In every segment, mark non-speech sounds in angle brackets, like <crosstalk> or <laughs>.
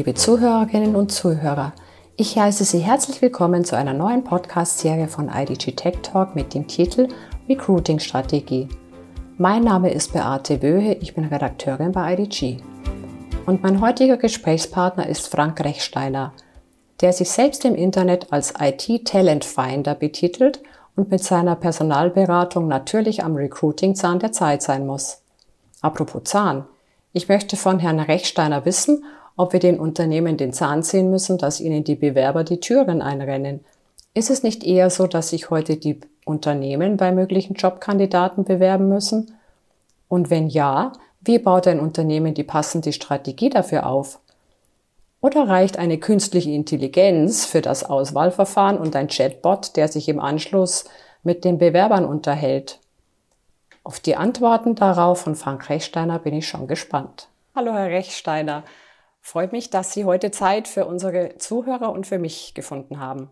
liebe Zuhörerinnen und Zuhörer. Ich heiße Sie herzlich willkommen zu einer neuen Podcast-Serie von IDG Tech Talk mit dem Titel Recruiting Strategie. Mein Name ist Beate Wöhe, ich bin Redakteurin bei IDG. Und mein heutiger Gesprächspartner ist Frank Rechsteiner, der sich selbst im Internet als IT-Talent Finder betitelt und mit seiner Personalberatung natürlich am Recruiting-Zahn der Zeit sein muss. Apropos Zahn. Ich möchte von Herrn Rechsteiner wissen, ob wir den Unternehmen den Zahn ziehen müssen, dass ihnen die Bewerber die Türen einrennen. Ist es nicht eher so, dass sich heute die Unternehmen bei möglichen Jobkandidaten bewerben müssen? Und wenn ja, wie baut ein Unternehmen die passende Strategie dafür auf? Oder reicht eine künstliche Intelligenz für das Auswahlverfahren und ein Chatbot, der sich im Anschluss mit den Bewerbern unterhält? Auf die Antworten darauf von Frank Rechsteiner bin ich schon gespannt. Hallo, Herr Rechsteiner. Freut mich, dass Sie heute Zeit für unsere Zuhörer und für mich gefunden haben.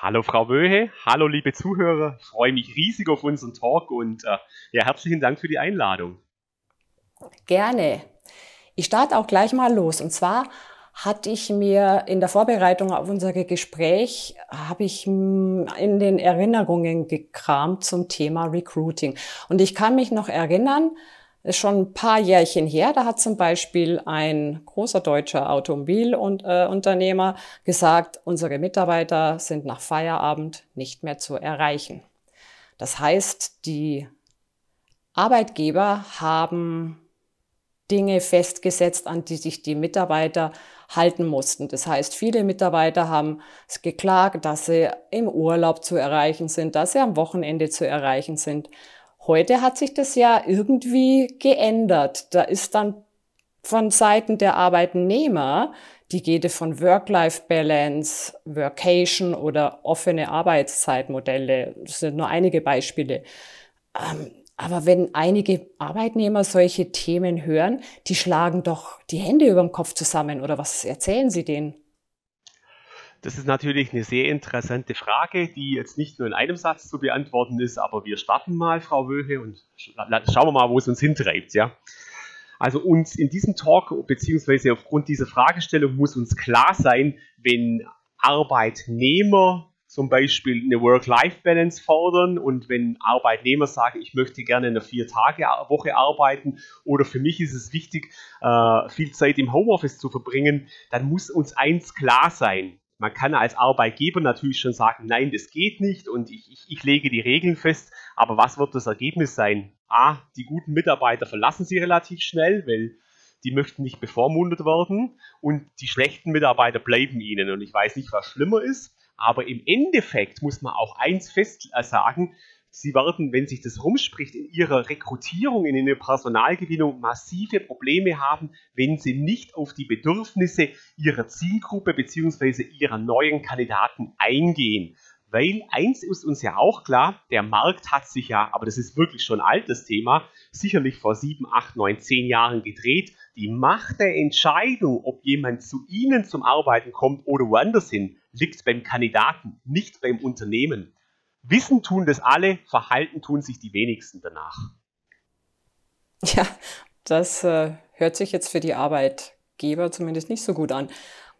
Hallo Frau Wöhe, hallo liebe Zuhörer, ich freue mich riesig auf unseren Talk und äh, ja, herzlichen Dank für die Einladung. Gerne. Ich starte auch gleich mal los und zwar hatte ich mir in der Vorbereitung auf unser Gespräch, habe ich hm, in den Erinnerungen gekramt zum Thema Recruiting. Und ich kann mich noch erinnern, ist schon ein paar Jährchen her, da hat zum Beispiel ein großer deutscher Automobilunternehmer äh, gesagt, unsere Mitarbeiter sind nach Feierabend nicht mehr zu erreichen. Das heißt, die Arbeitgeber haben Dinge festgesetzt, an die sich die Mitarbeiter halten mussten. Das heißt, viele Mitarbeiter haben es geklagt, dass sie im Urlaub zu erreichen sind, dass sie am Wochenende zu erreichen sind. Heute hat sich das ja irgendwie geändert. Da ist dann von Seiten der Arbeitnehmer die Rede von Work-Life-Balance, Workation oder offene Arbeitszeitmodelle. Das sind nur einige Beispiele. Ähm, aber wenn einige Arbeitnehmer solche Themen hören, die schlagen doch die Hände über dem Kopf zusammen oder was erzählen Sie denen? Das ist natürlich eine sehr interessante Frage, die jetzt nicht nur in einem Satz zu beantworten ist, aber wir starten mal, Frau Wöhe, und schauen wir mal, wo es uns hintreibt, ja. Also uns in diesem Talk, beziehungsweise aufgrund dieser Fragestellung muss uns klar sein, wenn Arbeitnehmer zum Beispiel eine Work-Life-Balance fordern und wenn Arbeitnehmer sagen, ich möchte gerne eine Vier-Tage-Woche arbeiten oder für mich ist es wichtig, äh, viel Zeit im Homeoffice zu verbringen, dann muss uns eins klar sein. Man kann als Arbeitgeber natürlich schon sagen, nein, das geht nicht und ich, ich, ich lege die Regeln fest, aber was wird das Ergebnis sein? A, die guten Mitarbeiter verlassen sie relativ schnell, weil die möchten nicht bevormundet werden und die schlechten Mitarbeiter bleiben ihnen. Und ich weiß nicht, was schlimmer ist. Aber im Endeffekt muss man auch eins fest äh, sagen, Sie werden, wenn sich das rumspricht, in ihrer Rekrutierung, in ihrer Personalgewinnung massive Probleme haben, wenn sie nicht auf die Bedürfnisse ihrer Zielgruppe bzw. ihrer neuen Kandidaten eingehen. Weil eins ist uns ja auch klar, der Markt hat sich ja, aber das ist wirklich schon ein altes Thema, sicherlich vor sieben, acht, neun, zehn Jahren gedreht. Die Macht der Entscheidung, ob jemand zu Ihnen zum Arbeiten kommt oder woanders hin, liegt beim Kandidaten, nicht beim Unternehmen. Wissen tun das alle, Verhalten tun sich die wenigsten danach. Ja, das äh, hört sich jetzt für die Arbeitgeber zumindest nicht so gut an.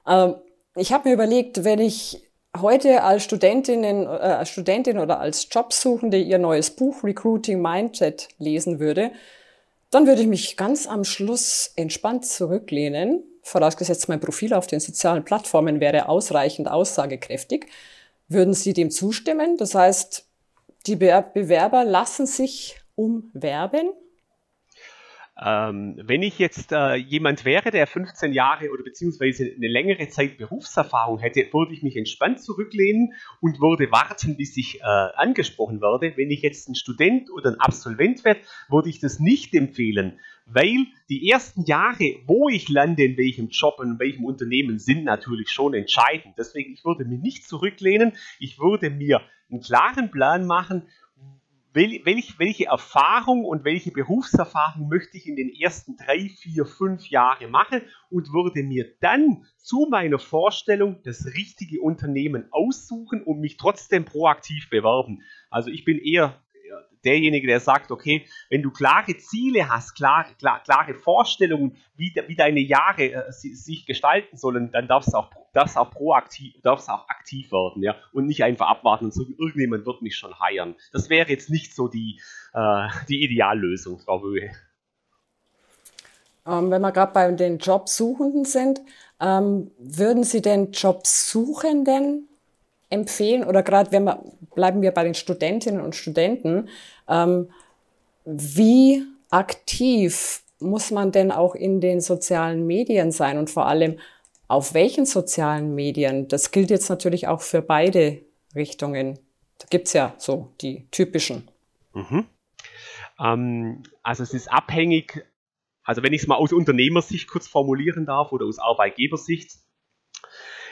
Ähm, ich habe mir überlegt, wenn ich heute als Studentinnen, äh, als Studentin oder als Jobsuchende ihr neues Buch Recruiting Mindset lesen würde, dann würde ich mich ganz am Schluss entspannt zurücklehnen vorausgesetzt mein Profil auf den sozialen Plattformen wäre ausreichend aussagekräftig, würden Sie dem zustimmen? Das heißt, die Bewerber lassen sich umwerben? Ähm, wenn ich jetzt äh, jemand wäre, der 15 Jahre oder beziehungsweise eine längere Zeit Berufserfahrung hätte, würde ich mich entspannt zurücklehnen und würde warten, bis ich äh, angesprochen werde. Wenn ich jetzt ein Student oder ein Absolvent werde, würde ich das nicht empfehlen, weil die ersten Jahre, wo ich lande, in welchem Job und in welchem Unternehmen, sind natürlich schon entscheidend. Deswegen, ich würde mich nicht zurücklehnen, ich würde mir einen klaren Plan machen, welch, welche Erfahrung und welche Berufserfahrung möchte ich in den ersten drei, vier, fünf Jahren machen und würde mir dann zu meiner Vorstellung das richtige Unternehmen aussuchen und mich trotzdem proaktiv bewerben. Also ich bin eher derjenige, der sagt, okay, wenn du klare Ziele hast, klare, klar, klare Vorstellungen, wie, wie deine Jahre äh, sich gestalten sollen, dann darfst du auch, darfst auch proaktiv, darfst auch aktiv werden, ja, und nicht einfach abwarten und sagen, irgendjemand wird mich schon heiern. Das wäre jetzt nicht so die, äh, die Ideallösung, Frau Wöhe. Ähm, wenn wir gerade bei den Jobsuchenden sind, ähm, würden Sie den Jobsuchenden empfehlen oder gerade wenn wir bleiben wir bei den Studentinnen und Studenten, ähm, wie aktiv muss man denn auch in den sozialen Medien sein und vor allem auf welchen sozialen Medien? Das gilt jetzt natürlich auch für beide Richtungen. Da gibt's ja so die typischen. Mhm. Ähm, also es ist abhängig, also wenn ich es mal aus Unternehmersicht kurz formulieren darf oder aus Arbeitgebersicht,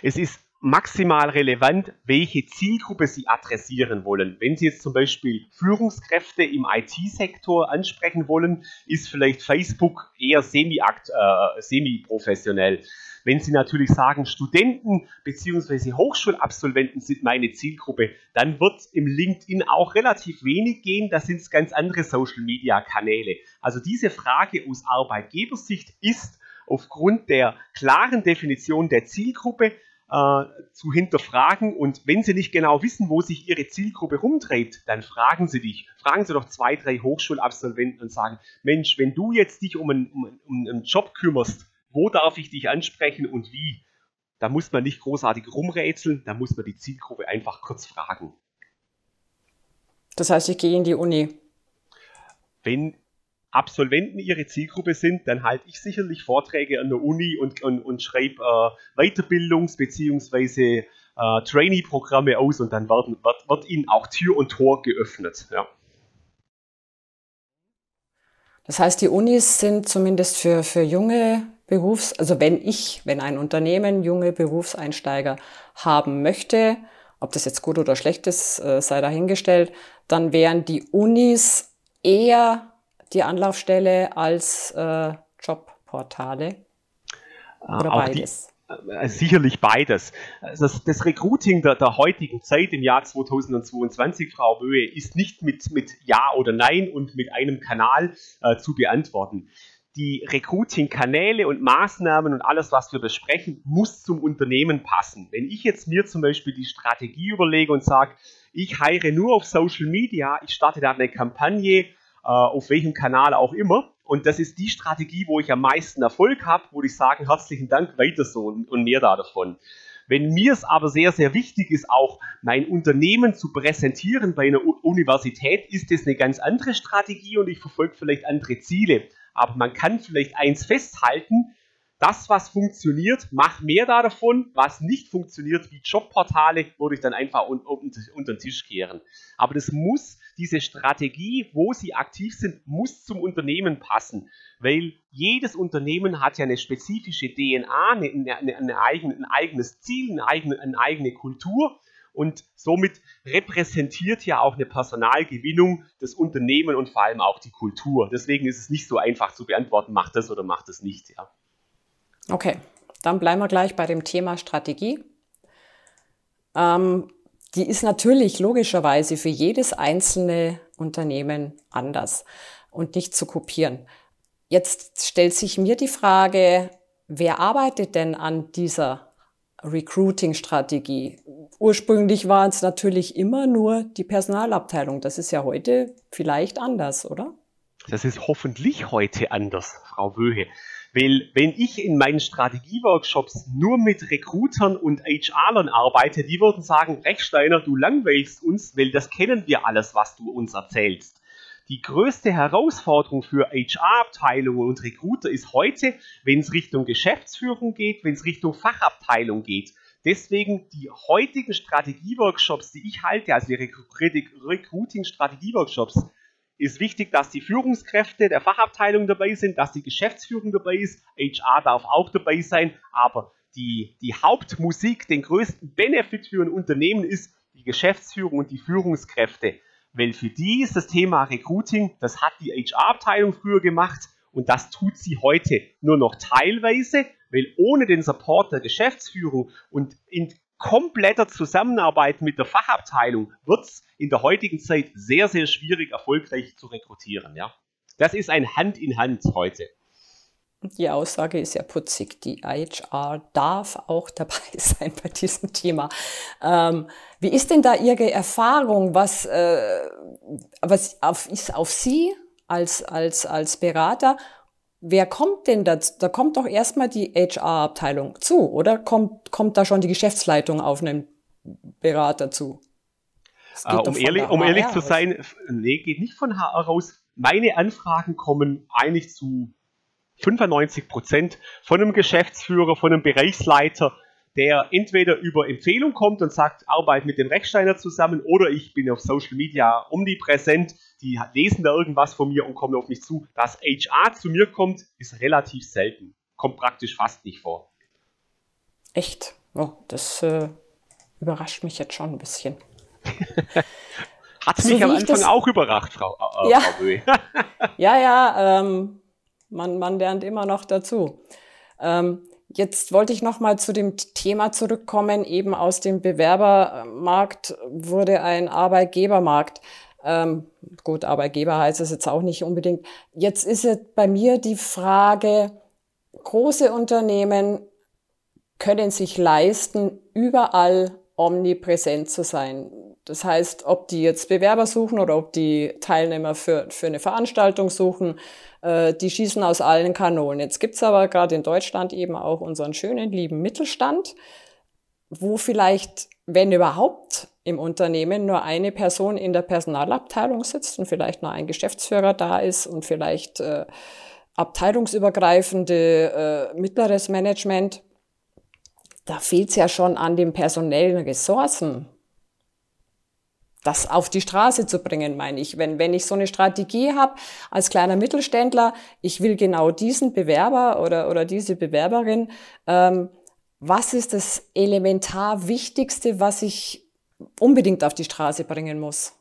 es ist maximal relevant, welche Zielgruppe Sie adressieren wollen. Wenn Sie jetzt zum Beispiel Führungskräfte im IT-Sektor ansprechen wollen, ist vielleicht Facebook eher äh, semi-professionell. Wenn Sie natürlich sagen, Studenten bzw. Hochschulabsolventen sind meine Zielgruppe, dann wird im LinkedIn auch relativ wenig gehen. Da sind es ganz andere Social-Media-Kanäle. Also diese Frage aus Arbeitgebersicht ist aufgrund der klaren Definition der Zielgruppe äh, zu hinterfragen. Und wenn Sie nicht genau wissen, wo sich Ihre Zielgruppe rumdreht, dann fragen Sie dich. Fragen Sie doch zwei, drei Hochschulabsolventen und sagen, Mensch, wenn du jetzt dich um einen, um, um einen Job kümmerst, wo darf ich dich ansprechen und wie? Da muss man nicht großartig rumrätseln, da muss man die Zielgruppe einfach kurz fragen. Das heißt, ich gehe in die Uni. Wenn Absolventen ihre Zielgruppe sind, dann halte ich sicherlich Vorträge an der Uni und, und, und schreibe äh, Weiterbildungs- bzw. Äh, Trainee-Programme aus und dann werden, wird, wird ihnen auch Tür und Tor geöffnet. Ja. Das heißt, die Unis sind zumindest für, für junge Berufs-, also wenn ich, wenn ein Unternehmen junge Berufseinsteiger haben möchte, ob das jetzt gut oder schlecht ist, äh, sei dahingestellt, dann wären die Unis eher die Anlaufstelle als äh, Jobportale? Oder Auch beides? Die, äh, sicherlich beides. Das, das Recruiting der, der, heutigen Zeit im Jahr 2022, Frau Böhe, ist nicht mit, mit Ja oder Nein und mit einem Kanal äh, zu beantworten. Die Recruiting-Kanäle und Maßnahmen und alles, was wir besprechen, muss zum Unternehmen passen. Wenn ich jetzt mir zum Beispiel die Strategie überlege und sage, ich heire nur auf Social Media, ich starte da eine Kampagne, äh, auf welchem Kanal auch immer. Und das ist die Strategie, wo ich am meisten Erfolg habe, wo ich sage, herzlichen Dank, weiter so und, und mehr da davon. Wenn mir es aber sehr, sehr wichtig ist, auch mein Unternehmen zu präsentieren bei einer Universität, ist das eine ganz andere Strategie und ich verfolge vielleicht andere Ziele. Aber man kann vielleicht eins festhalten, das, was funktioniert, mach mehr da davon. Was nicht funktioniert, wie Jobportale, würde ich dann einfach un unter den Tisch kehren. Aber das muss diese Strategie, wo sie aktiv sind, muss zum Unternehmen passen, weil jedes Unternehmen hat ja eine spezifische DNA, eine, eine, eine eigene, ein eigenes Ziel, eine eigene, eine eigene Kultur und somit repräsentiert ja auch eine Personalgewinnung das Unternehmen und vor allem auch die Kultur. Deswegen ist es nicht so einfach zu beantworten, macht das oder macht das nicht. Ja. Okay, dann bleiben wir gleich bei dem Thema Strategie. Ähm, die ist natürlich logischerweise für jedes einzelne Unternehmen anders und nicht zu kopieren. Jetzt stellt sich mir die Frage, wer arbeitet denn an dieser Recruiting-Strategie? Ursprünglich war es natürlich immer nur die Personalabteilung. Das ist ja heute vielleicht anders, oder? Das ist hoffentlich heute anders, Frau Wöhe. Weil wenn ich in meinen Strategieworkshops nur mit Recruitern und HRlern arbeite, die würden sagen, Rechsteiner, du langweilst uns, weil das kennen wir alles, was du uns erzählst. Die größte Herausforderung für HR-Abteilungen und Recruiter ist heute, wenn es Richtung Geschäftsführung geht, wenn es Richtung Fachabteilung geht. Deswegen die heutigen Strategieworkshops, die ich halte, also die Recruiting-Strategieworkshops, ist wichtig, dass die Führungskräfte der Fachabteilung dabei sind, dass die Geschäftsführung dabei ist. HR darf auch dabei sein, aber die, die Hauptmusik, den größten Benefit für ein Unternehmen ist die Geschäftsführung und die Führungskräfte. Weil für die ist das Thema Recruiting, das hat die HR-Abteilung früher gemacht und das tut sie heute nur noch teilweise, weil ohne den Support der Geschäftsführung und in kompletter Zusammenarbeit mit der Fachabteilung wird es in der heutigen Zeit sehr, sehr schwierig, erfolgreich zu rekrutieren. Ja? Das ist ein Hand in Hand heute. Die Aussage ist ja putzig. Die HR darf auch <laughs> dabei sein bei diesem Thema. Ähm, wie ist denn da Ihre Erfahrung? Was, äh, was auf, ist auf Sie als, als, als Berater? Wer kommt denn da? Da kommt doch erstmal die HR-Abteilung zu, oder? Kommt, kommt da schon die Geschäftsleitung auf einen Berater zu? Uh, um, ehrlich, um ehrlich zu sein, nee, geht nicht von HR raus. Meine Anfragen kommen eigentlich zu 95 Prozent von einem Geschäftsführer, von einem Bereichsleiter, der entweder über Empfehlung kommt und sagt, arbeite mit dem Rechtsteiner zusammen oder ich bin auf Social Media omnipräsent, die lesen da irgendwas von mir und kommen auf mich zu. Dass HR zu mir kommt, ist relativ selten. Kommt praktisch fast nicht vor. Echt? Oh, das äh, überrascht mich jetzt schon ein bisschen. <laughs> Hat so mich am Anfang auch überrascht, Frau, äh, ja. Frau <laughs> ja, ja, ähm, man, man lernt immer noch dazu. Ähm, jetzt wollte ich noch mal zu dem Thema zurückkommen. Eben aus dem Bewerbermarkt wurde ein Arbeitgebermarkt. Ähm, gut, Arbeitgeber heißt es jetzt auch nicht unbedingt. Jetzt ist es bei mir die Frage, große Unternehmen können sich leisten, überall omnipräsent zu sein. Das heißt, ob die jetzt Bewerber suchen oder ob die Teilnehmer für, für eine Veranstaltung suchen, äh, die schießen aus allen Kanonen. Jetzt gibt's aber gerade in Deutschland eben auch unseren schönen, lieben Mittelstand, wo vielleicht, wenn überhaupt, im Unternehmen nur eine Person in der Personalabteilung sitzt und vielleicht nur ein Geschäftsführer da ist und vielleicht äh, abteilungsübergreifende äh, mittleres Management. Da fehlt's ja schon an den personellen Ressourcen das auf die Straße zu bringen, meine ich. Wenn, wenn ich so eine Strategie habe als kleiner Mittelständler, ich will genau diesen Bewerber oder, oder diese Bewerberin, ähm, was ist das elementar Wichtigste, was ich unbedingt auf die Straße bringen muss?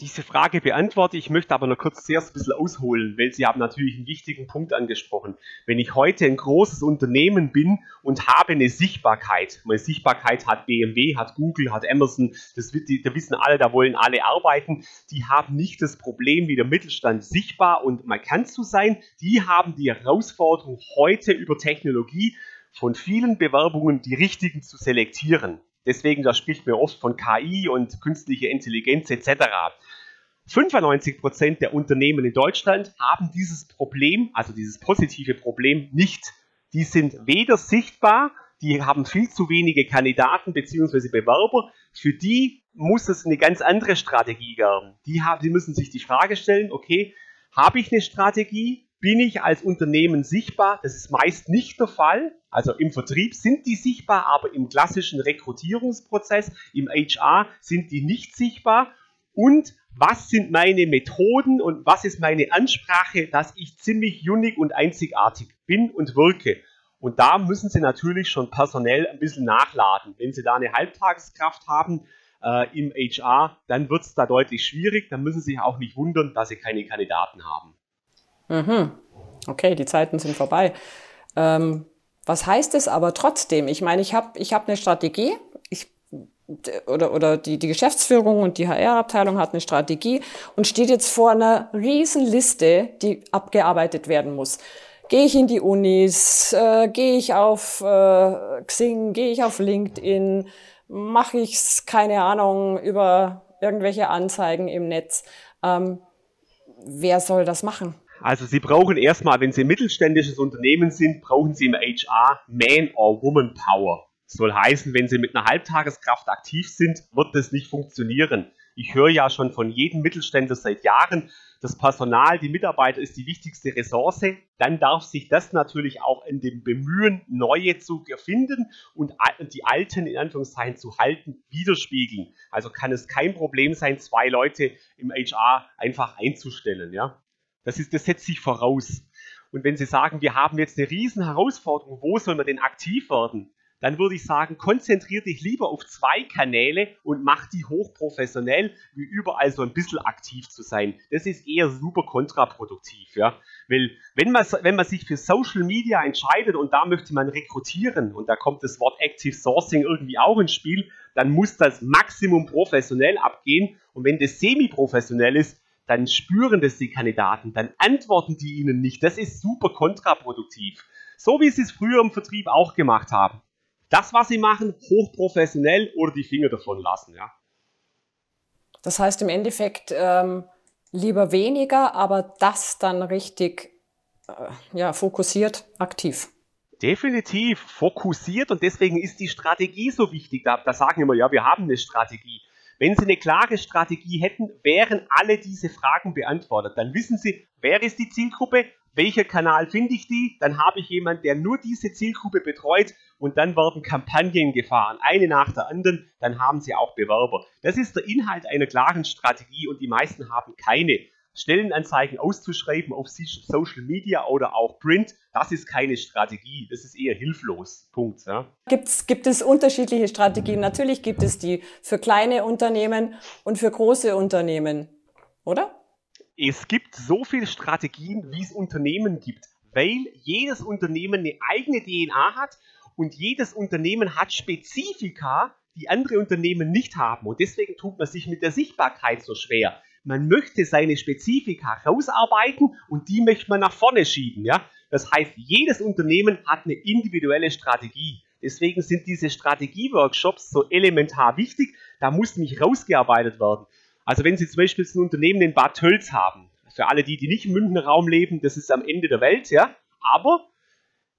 Diese Frage beantworte. Ich möchte aber noch kurz zuerst ein bisschen ausholen, weil Sie haben natürlich einen wichtigen Punkt angesprochen. Wenn ich heute ein großes Unternehmen bin und habe eine Sichtbarkeit, meine Sichtbarkeit hat BMW, hat Google, hat Amazon, das da wissen alle, da wollen alle arbeiten, die haben nicht das Problem wie der Mittelstand sichtbar und markant zu sein. Die haben die Herausforderung heute über Technologie von vielen Bewerbungen die richtigen zu selektieren. Deswegen, da spricht man oft von KI und künstliche Intelligenz etc. 95 Prozent der Unternehmen in Deutschland haben dieses Problem, also dieses positive Problem, nicht. Die sind weder sichtbar, die haben viel zu wenige Kandidaten bzw. Bewerber. Für die muss es eine ganz andere Strategie geben. Die, haben, die müssen sich die Frage stellen, okay, habe ich eine Strategie? Bin ich als Unternehmen sichtbar? Das ist meist nicht der Fall. Also im Vertrieb sind die sichtbar, aber im klassischen Rekrutierungsprozess, im HR sind die nicht sichtbar. Und was sind meine Methoden und was ist meine Ansprache, dass ich ziemlich unique und einzigartig bin und wirke? Und da müssen Sie natürlich schon personell ein bisschen nachladen. Wenn Sie da eine Halbtageskraft haben äh, im HR, dann wird es da deutlich schwierig. Dann müssen Sie sich auch nicht wundern, dass Sie keine Kandidaten haben. Mhm. Okay, die Zeiten sind vorbei. Ähm, was heißt es aber trotzdem? Ich meine, ich habe ich hab eine Strategie, oder, oder die, die Geschäftsführung und die HR-Abteilung hat eine Strategie und steht jetzt vor einer riesen Liste, die abgearbeitet werden muss. Gehe ich in die Unis, äh, gehe ich auf äh, Xing, gehe ich auf LinkedIn, mache ich's keine Ahnung, über irgendwelche Anzeigen im Netz. Ähm, wer soll das machen? Also Sie brauchen erstmal, wenn Sie ein mittelständisches Unternehmen sind, brauchen Sie im HR Man or Woman Power. Soll heißen, wenn Sie mit einer Halbtageskraft aktiv sind, wird das nicht funktionieren. Ich höre ja schon von jedem Mittelständler seit Jahren, das Personal, die Mitarbeiter ist die wichtigste Ressource. Dann darf sich das natürlich auch in dem Bemühen, neue zu erfinden und die alten in Anführungszeichen zu halten, widerspiegeln. Also kann es kein Problem sein, zwei Leute im HR einfach einzustellen. Ja? Das, ist, das setzt sich voraus. Und wenn Sie sagen, wir haben jetzt eine riesen Herausforderung, wo soll man denn aktiv werden? Dann würde ich sagen, konzentriere dich lieber auf zwei Kanäle und mach die hochprofessionell, wie überall so ein bisschen aktiv zu sein. Das ist eher super kontraproduktiv, ja. Weil, wenn man, wenn man sich für Social Media entscheidet und da möchte man rekrutieren und da kommt das Wort Active Sourcing irgendwie auch ins Spiel, dann muss das Maximum professionell abgehen und wenn das semi-professionell ist, dann spüren das die Kandidaten, dann antworten die ihnen nicht. Das ist super kontraproduktiv. So wie sie es früher im Vertrieb auch gemacht haben das, was sie machen, hochprofessionell oder die Finger davon lassen. Ja. Das heißt im Endeffekt ähm, lieber weniger, aber das dann richtig äh, ja, fokussiert, aktiv. Definitiv fokussiert und deswegen ist die Strategie so wichtig. Da, da sagen immer, ja, wir haben eine Strategie. Wenn Sie eine klare Strategie hätten, wären alle diese Fragen beantwortet. Dann wissen Sie, wer ist die Zielgruppe, welcher Kanal finde ich die, dann habe ich jemanden, der nur diese Zielgruppe betreut und dann werden Kampagnen gefahren, eine nach der anderen, dann haben sie auch Bewerber. Das ist der Inhalt einer klaren Strategie und die meisten haben keine. Stellenanzeigen auszuschreiben auf Social Media oder auch Print, das ist keine Strategie, das ist eher hilflos. Punkt. Ja. Gibt's, gibt es unterschiedliche Strategien? Natürlich gibt es die für kleine Unternehmen und für große Unternehmen, oder? Es gibt so viele Strategien, wie es Unternehmen gibt, weil jedes Unternehmen eine eigene DNA hat und jedes Unternehmen hat Spezifika, die andere Unternehmen nicht haben. Und deswegen tut man sich mit der Sichtbarkeit so schwer. Man möchte seine Spezifika rausarbeiten und die möchte man nach vorne schieben. Ja? Das heißt, jedes Unternehmen hat eine individuelle Strategie. Deswegen sind diese Strategieworkshops so elementar wichtig. Da muss nämlich rausgearbeitet werden. Also wenn Sie zum Beispiel ein Unternehmen in Bad Tölz haben, für alle die, die nicht im Münchner leben, das ist am Ende der Welt, ja. Aber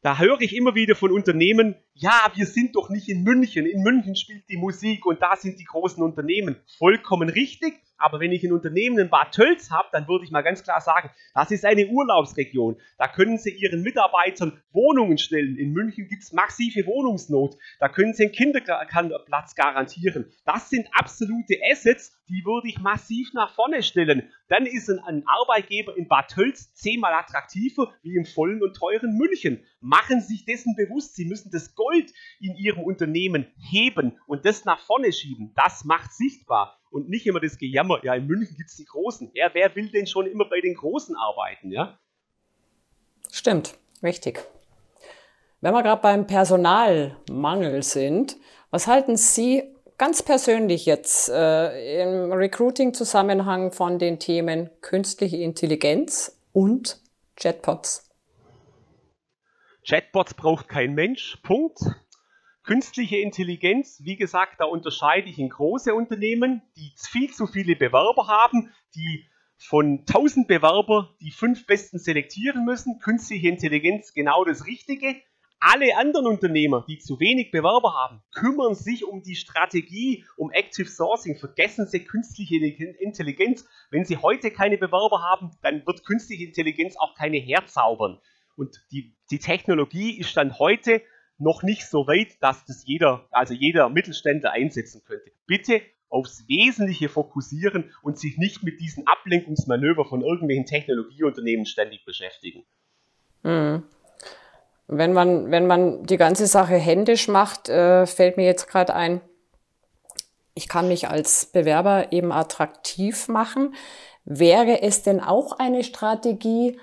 da höre ich immer wieder von Unternehmen, ja, wir sind doch nicht in München. In München spielt die Musik und da sind die großen Unternehmen. Vollkommen richtig. Aber wenn ich ein Unternehmen in Bad Tölz habe, dann würde ich mal ganz klar sagen, das ist eine Urlaubsregion. Da können Sie Ihren Mitarbeitern Wohnungen stellen. In München gibt es massive Wohnungsnot. Da können Sie einen Kinderplatz garantieren. Das sind absolute Assets, die würde ich massiv nach vorne stellen. Dann ist ein, Arbeitgeber in Bad Tölz zehnmal attraktiver wie im vollen und teuren München. Machen Sie sich dessen bewusst, Sie müssen das Gold in Ihrem Unternehmen heben und das nach vorne schieben. Das macht sichtbar und nicht immer das Gejammer, ja, in München gibt es die Großen. Ja, wer will denn schon immer bei den Großen arbeiten, ja? Stimmt, richtig. Wenn wir gerade beim Personalmangel sind, was halten Sie ganz persönlich jetzt äh, im Recruiting-Zusammenhang von den Themen künstliche Intelligenz und Chatbots? Chatbots braucht kein Mensch, Punkt. Künstliche Intelligenz, wie gesagt, da unterscheide ich in große Unternehmen, die viel zu viele Bewerber haben, die von 1000 Bewerber die fünf besten selektieren müssen. Künstliche Intelligenz genau das Richtige. Alle anderen Unternehmer, die zu wenig Bewerber haben, kümmern sich um die Strategie, um Active Sourcing. Vergessen Sie künstliche Intelligenz. Wenn Sie heute keine Bewerber haben, dann wird künstliche Intelligenz auch keine herzaubern. Und die, die Technologie ist dann heute noch nicht so weit, dass das jeder, also jeder Mittelständler einsetzen könnte. Bitte aufs Wesentliche fokussieren und sich nicht mit diesen Ablenkungsmanöver von irgendwelchen Technologieunternehmen ständig beschäftigen. Mhm. Wenn man, wenn man die ganze Sache händisch macht, äh, fällt mir jetzt gerade ein, ich kann mich als Bewerber eben attraktiv machen. Wäre es denn auch eine Strategie,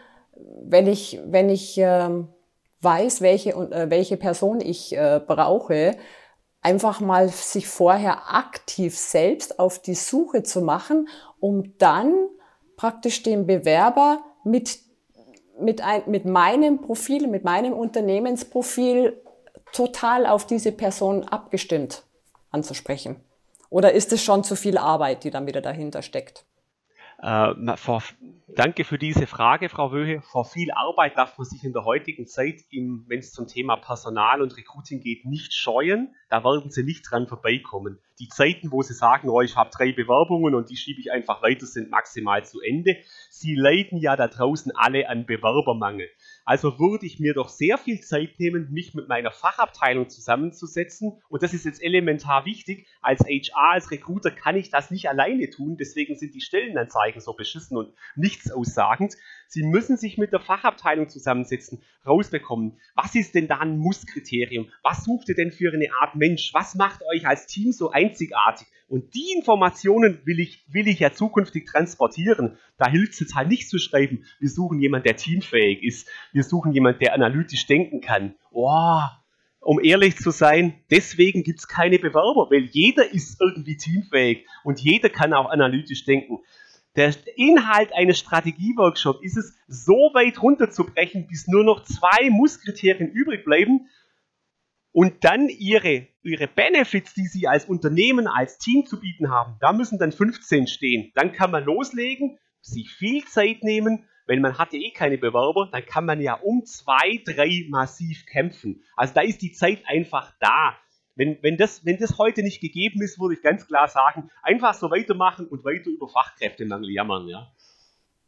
wenn ich, wenn ich ähm, weiß, welche, äh, welche Person ich äh, brauche, einfach mal sich vorher aktiv selbst auf die Suche zu machen, um dann praktisch den Bewerber mit, mit, ein, mit meinem Profil, mit meinem Unternehmensprofil total auf diese Person abgestimmt anzusprechen. Oder ist es schon zu viel Arbeit, die dann wieder dahinter steckt? Äh, vor, danke für diese Frage, Frau Wöhe. Vor viel Arbeit darf man sich in der heutigen Zeit, wenn es zum Thema Personal und Recruiting geht, nicht scheuen. Da werden Sie nicht dran vorbeikommen. Die Zeiten, wo Sie sagen, oh, ich habe drei Bewerbungen und die schiebe ich einfach weiter, sind maximal zu Ende. Sie leiden ja da draußen alle an Bewerbermangel. Also würde ich mir doch sehr viel Zeit nehmen, mich mit meiner Fachabteilung zusammenzusetzen. Und das ist jetzt elementar wichtig. Als HR, als Recruiter kann ich das nicht alleine tun. Deswegen sind die Stellenanzeigen so beschissen und nichts aussagend. Sie müssen sich mit der Fachabteilung zusammensetzen, rausbekommen. Was ist denn da ein Musskriterium? Was sucht ihr denn für eine Art Mensch? Was macht euch als Team so einzigartig? Und die Informationen will ich, will ich ja zukünftig transportieren. Da hilft es jetzt halt nicht zu schreiben, wir suchen jemanden, der teamfähig ist. Wir suchen jemanden, der analytisch denken kann. Oh, um ehrlich zu sein, deswegen gibt es keine Bewerber, weil jeder ist irgendwie teamfähig und jeder kann auch analytisch denken. Der Inhalt eines Strategieworkshops ist es, so weit runterzubrechen, bis nur noch zwei Musskriterien übrig bleiben und dann ihre, ihre Benefits, die sie als Unternehmen, als Team zu bieten haben, da müssen dann 15 stehen. Dann kann man loslegen, sich viel Zeit nehmen. Wenn man hat eh keine Bewerber, dann kann man ja um zwei, drei massiv kämpfen. Also da ist die Zeit einfach da. Wenn, wenn, das, wenn das heute nicht gegeben ist, würde ich ganz klar sagen, einfach so weitermachen und weiter über Fachkräftemangel jammern, ja.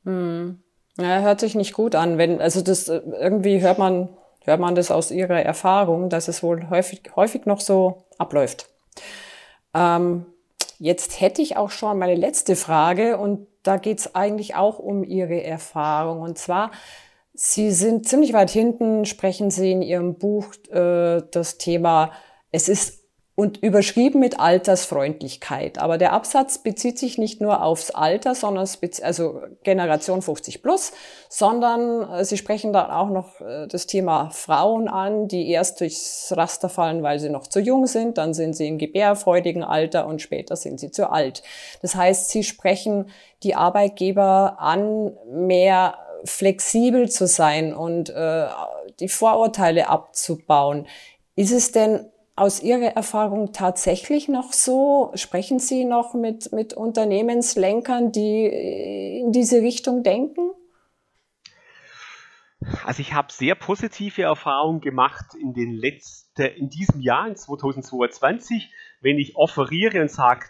Hm. Ja, hört sich nicht gut an. Wenn, also das äh, irgendwie hört man, hört man das aus ihrer Erfahrung, dass es wohl häufig, häufig noch so abläuft. Ähm, jetzt hätte ich auch schon meine letzte Frage und da geht es eigentlich auch um Ihre Erfahrung. Und zwar, Sie sind ziemlich weit hinten, sprechen Sie in Ihrem Buch äh, das Thema es ist und überschrieben mit Altersfreundlichkeit. Aber der Absatz bezieht sich nicht nur aufs Alter, sondern also Generation 50 plus, sondern äh, Sie sprechen da auch noch äh, das Thema Frauen an, die erst durchs Raster fallen, weil sie noch zu jung sind, dann sind sie im gebärfreudigen Alter und später sind sie zu alt. Das heißt, Sie sprechen die Arbeitgeber an, mehr flexibel zu sein und äh, die Vorurteile abzubauen. Ist es denn aus Ihrer Erfahrung tatsächlich noch so? Sprechen Sie noch mit, mit Unternehmenslenkern, die in diese Richtung denken? Also ich habe sehr positive Erfahrungen gemacht in den letzten, in diesem Jahr, in 2022, wenn ich offeriere und sage,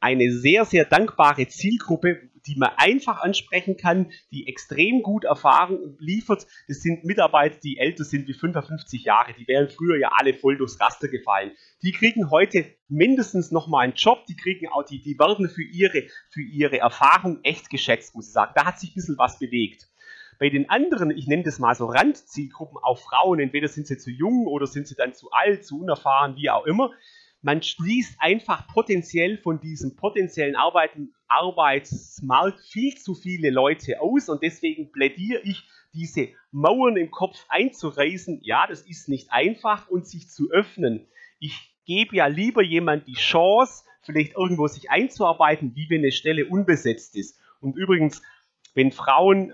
eine sehr, sehr dankbare Zielgruppe, die man einfach ansprechen kann, die extrem gut Erfahrung liefert. Das sind Mitarbeiter, die älter sind wie 55 Jahre. Die wären früher ja alle voll durchs Raster gefallen. Die kriegen heute mindestens nochmal einen Job. Die kriegen auch, die, die werden für ihre, für ihre Erfahrung echt geschätzt, muss ich sagen. Da hat sich ein bisschen was bewegt. Bei den anderen, ich nenne das mal so Randzielgruppen, auch Frauen, entweder sind sie zu jung oder sind sie dann zu alt, zu unerfahren, wie auch immer, man schließt einfach potenziell von diesem potenziellen Arbeiten, Arbeitsmarkt viel zu viele Leute aus und deswegen plädiere ich, diese Mauern im Kopf einzureißen. Ja, das ist nicht einfach und sich zu öffnen. Ich gebe ja lieber jemand die Chance, vielleicht irgendwo sich einzuarbeiten, wie wenn eine Stelle unbesetzt ist. Und übrigens, wenn Frauen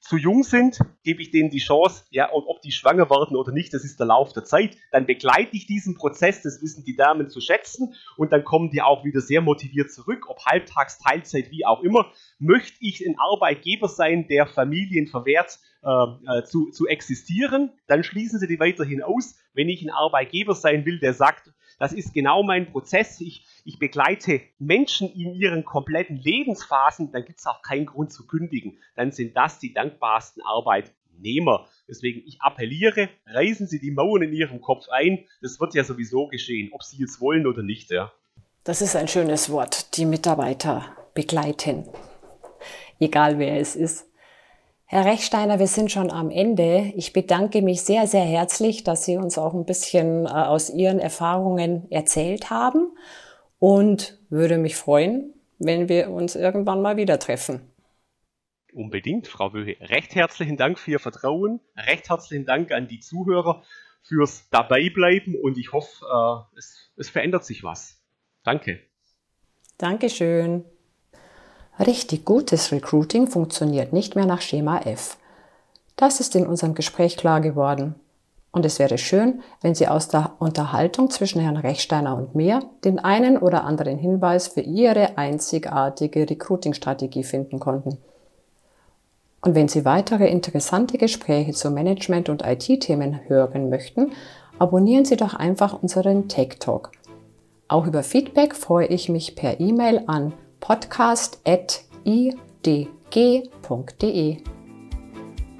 zu jung sind, gebe ich denen die Chance, ja, und ob die schwanger werden oder nicht, das ist der Lauf der Zeit. Dann begleite ich diesen Prozess, das wissen die Damen zu schätzen, und dann kommen die auch wieder sehr motiviert zurück, ob halbtags, Teilzeit, wie auch immer. Möchte ich ein Arbeitgeber sein, der Familien verwehrt, äh, äh, zu, zu existieren, dann schließen sie die weiterhin aus. Wenn ich ein Arbeitgeber sein will, der sagt, das ist genau mein Prozess, ich ich begleite Menschen in ihren kompletten Lebensphasen, dann gibt es auch keinen Grund zu kündigen. Dann sind das die dankbarsten Arbeitnehmer. Deswegen, ich appelliere, reißen Sie die Mauern in Ihrem Kopf ein. Das wird ja sowieso geschehen, ob Sie jetzt wollen oder nicht. Ja. Das ist ein schönes Wort, die Mitarbeiter begleiten. Egal wer es ist. Herr Rechsteiner, wir sind schon am Ende. Ich bedanke mich sehr, sehr herzlich, dass Sie uns auch ein bisschen äh, aus Ihren Erfahrungen erzählt haben und würde mich freuen, wenn wir uns irgendwann mal wieder treffen. Unbedingt, Frau Wöhe. Recht herzlichen Dank für Ihr Vertrauen. Recht herzlichen Dank an die Zuhörer fürs Dabeibleiben und ich hoffe, äh, es, es verändert sich was. Danke. Dankeschön. Richtig gutes Recruiting funktioniert nicht mehr nach Schema F. Das ist in unserem Gespräch klar geworden. Und es wäre schön, wenn Sie aus der Unterhaltung zwischen Herrn Rechsteiner und mir den einen oder anderen Hinweis für Ihre einzigartige Recruiting-Strategie finden konnten. Und wenn Sie weitere interessante Gespräche zu Management- und IT-Themen hören möchten, abonnieren Sie doch einfach unseren Tech Talk. Auch über Feedback freue ich mich per E-Mail an podcast.idg.de.